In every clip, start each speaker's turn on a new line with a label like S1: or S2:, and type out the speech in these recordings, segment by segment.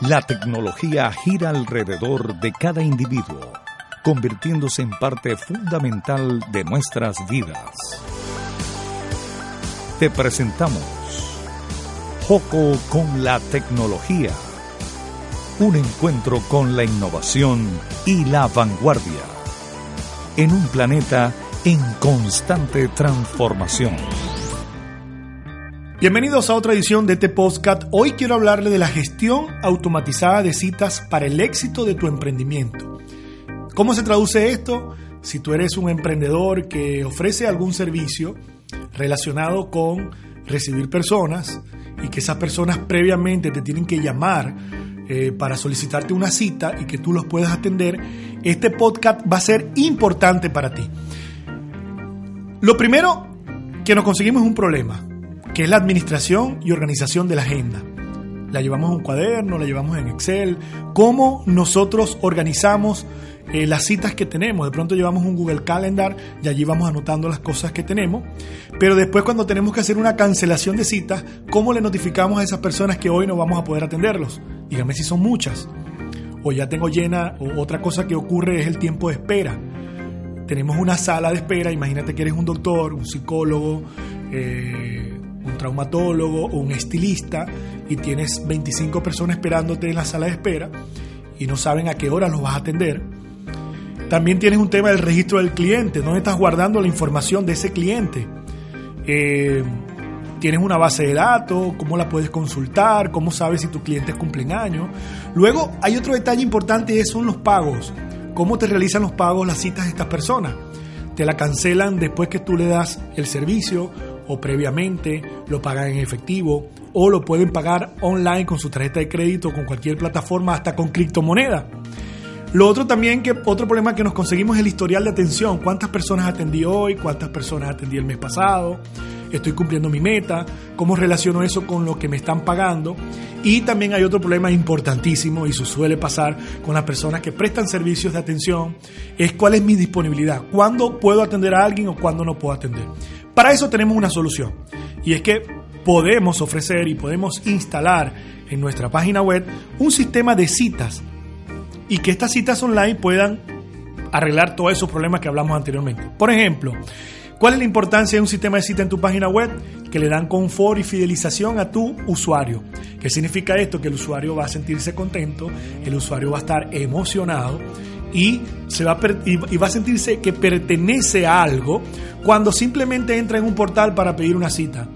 S1: La tecnología gira alrededor de cada individuo, convirtiéndose en parte fundamental de nuestras vidas. Te presentamos Joco con la tecnología. Un encuentro con la innovación y la vanguardia. En un planeta en constante transformación.
S2: Bienvenidos a otra edición de este podcast. Hoy quiero hablarle de la gestión automatizada de citas para el éxito de tu emprendimiento. ¿Cómo se traduce esto? Si tú eres un emprendedor que ofrece algún servicio relacionado con recibir personas y que esas personas previamente te tienen que llamar eh, para solicitarte una cita y que tú los puedas atender, este podcast va a ser importante para ti. Lo primero que nos conseguimos es un problema que es la administración y organización de la agenda. La llevamos en un cuaderno, la llevamos en Excel, cómo nosotros organizamos eh, las citas que tenemos. De pronto llevamos un Google Calendar y allí vamos anotando las cosas que tenemos. Pero después cuando tenemos que hacer una cancelación de citas, ¿cómo le notificamos a esas personas que hoy no vamos a poder atenderlos? Dígame si son muchas. O ya tengo llena, o otra cosa que ocurre es el tiempo de espera. Tenemos una sala de espera, imagínate que eres un doctor, un psicólogo, eh, un traumatólogo o un estilista y tienes 25 personas esperándote en la sala de espera y no saben a qué hora los vas a atender. También tienes un tema del registro del cliente, dónde estás guardando la información de ese cliente. Eh, tienes una base de datos, cómo la puedes consultar, cómo sabes si tu cliente cumple años. Luego hay otro detalle importante y son los pagos. ¿Cómo te realizan los pagos las citas de estas personas? Te la cancelan después que tú le das el servicio o previamente, lo pagan en efectivo o lo pueden pagar online con su tarjeta de crédito, con cualquier plataforma, hasta con criptomoneda. Lo otro también, que otro problema que nos conseguimos es el historial de atención. ¿Cuántas personas atendí hoy? ¿Cuántas personas atendí el mes pasado? ¿Estoy cumpliendo mi meta? ¿Cómo relaciono eso con lo que me están pagando? Y también hay otro problema importantísimo, y eso suele pasar con las personas que prestan servicios de atención, es cuál es mi disponibilidad. ¿Cuándo puedo atender a alguien o cuándo no puedo atender? Para eso tenemos una solución y es que podemos ofrecer y podemos instalar en nuestra página web un sistema de citas y que estas citas online puedan arreglar todos esos problemas que hablamos anteriormente. Por ejemplo, ¿cuál es la importancia de un sistema de cita en tu página web? Que le dan confort y fidelización a tu usuario. ¿Qué significa esto? Que el usuario va a sentirse contento, el usuario va a estar emocionado y, se va a y va a sentirse que pertenece a algo cuando simplemente entra en un portal para pedir una cita.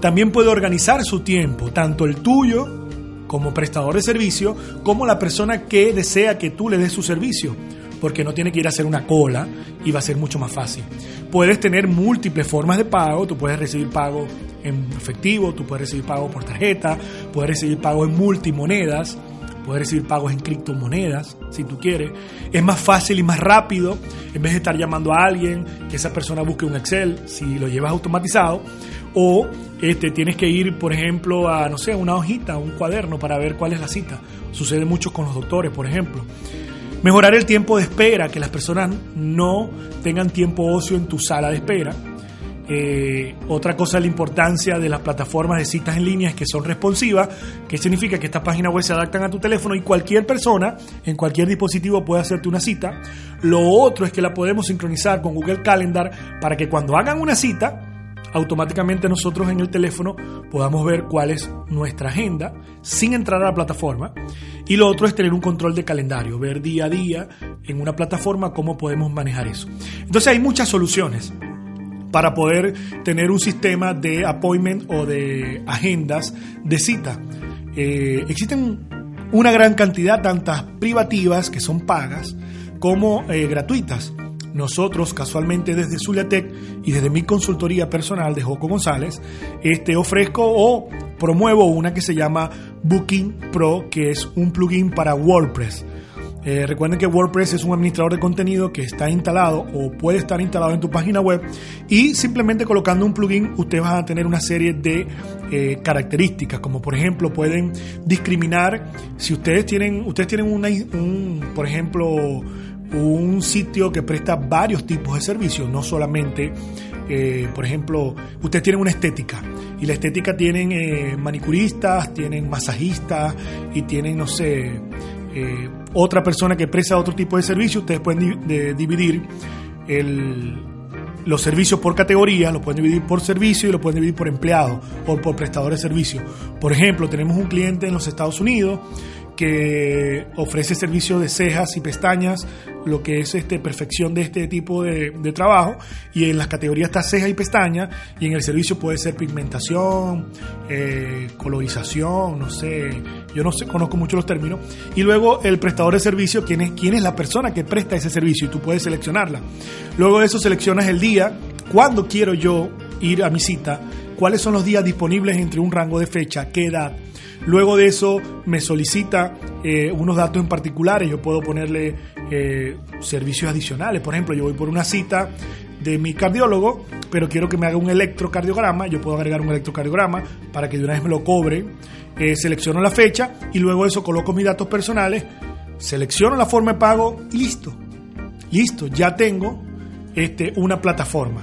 S2: También puede organizar su tiempo, tanto el tuyo como prestador de servicio, como la persona que desea que tú le des su servicio, porque no tiene que ir a hacer una cola y va a ser mucho más fácil. Puedes tener múltiples formas de pago, tú puedes recibir pago en efectivo, tú puedes recibir pago por tarjeta, puedes recibir pago en multimonedas, puedes recibir pagos en criptomonedas, si tú quieres. Es más fácil y más rápido, en vez de estar llamando a alguien, que esa persona busque un Excel, si lo llevas automatizado, o este, tienes que ir, por ejemplo, a, no sé, una hojita, un cuaderno para ver cuál es la cita. Sucede mucho con los doctores, por ejemplo. Mejorar el tiempo de espera, que las personas no tengan tiempo ocio en tu sala de espera eh, otra cosa es la importancia de las plataformas de citas en línea que son responsivas, que significa que estas páginas web se adaptan a tu teléfono y cualquier persona en cualquier dispositivo puede hacerte una cita. Lo otro es que la podemos sincronizar con Google Calendar para que cuando hagan una cita, automáticamente nosotros en el teléfono podamos ver cuál es nuestra agenda sin entrar a la plataforma. Y lo otro es tener un control de calendario, ver día a día en una plataforma cómo podemos manejar eso. Entonces hay muchas soluciones para poder tener un sistema de appointment o de agendas de cita. Eh, existen una gran cantidad, tantas privativas que son pagas como eh, gratuitas. nosotros casualmente desde Zuliatec y desde mi consultoría personal de Joco González, este, ofrezco o promuevo una que se llama Booking Pro, que es un plugin para WordPress. Eh, recuerden que WordPress es un administrador de contenido que está instalado o puede estar instalado en tu página web y simplemente colocando un plugin ustedes van a tener una serie de eh, características como por ejemplo pueden discriminar si ustedes tienen ustedes tienen un por ejemplo un sitio que presta varios tipos de servicios no solamente eh, por ejemplo, ustedes tienen una estética y la estética tienen manicuristas, tienen masajistas y tienen, no sé, eh, otra persona que presta otro tipo de servicio, ustedes pueden dividir los servicios por categoría, los pueden dividir por servicio y los pueden dividir por empleado o por prestador de servicio. Por ejemplo, tenemos un cliente en los Estados Unidos que ofrece servicio de cejas y pestañas, lo que es este, perfección de este tipo de, trabajo. Y en las categorías está cejas y pestañas, y en el servicio puede ser pigmentación, eh, colorización, no sé, yo no sé, conozco mucho los términos. Y luego el prestador de servicio, quién es, quién es la persona que presta ese servicio, y tú puedes seleccionarla. Luego de eso seleccionas el día, cuándo quiero yo ir a mi cita, cuáles son los días disponibles entre un rango de fecha, qué edad Luego de eso me solicita eh, unos datos en particulares, yo puedo ponerle eh, servicios adicionales, por ejemplo, yo voy por una cita de mi cardiólogo, pero quiero que me haga un electrocardiograma, yo puedo agregar un electrocardiograma para que de una vez me lo cobre, eh, selecciono la fecha y luego eso coloco mis datos personales, selecciono la forma de pago y listo, listo, ya tengo este, una plataforma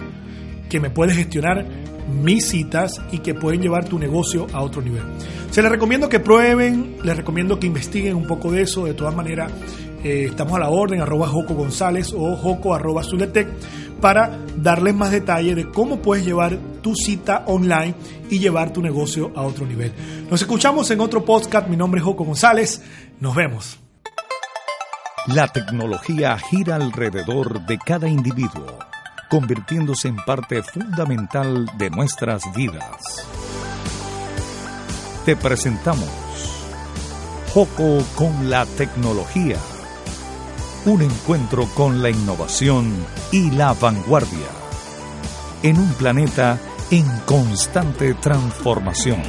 S2: que me puede gestionar mis citas y que pueden llevar tu negocio a otro nivel. Se les recomiendo que prueben, les recomiendo que investiguen un poco de eso. De todas maneras, eh, estamos a la orden, arroba Joco González o Joco arroba Zuletec, para darles más detalle de cómo puedes llevar tu cita online y llevar tu negocio a otro nivel. Nos escuchamos en otro podcast. Mi nombre es Joco González. Nos vemos.
S1: La tecnología gira alrededor de cada individuo convirtiéndose en parte fundamental de nuestras vidas. Te presentamos Joco con la tecnología, un encuentro con la innovación y la vanguardia, en un planeta en constante transformación.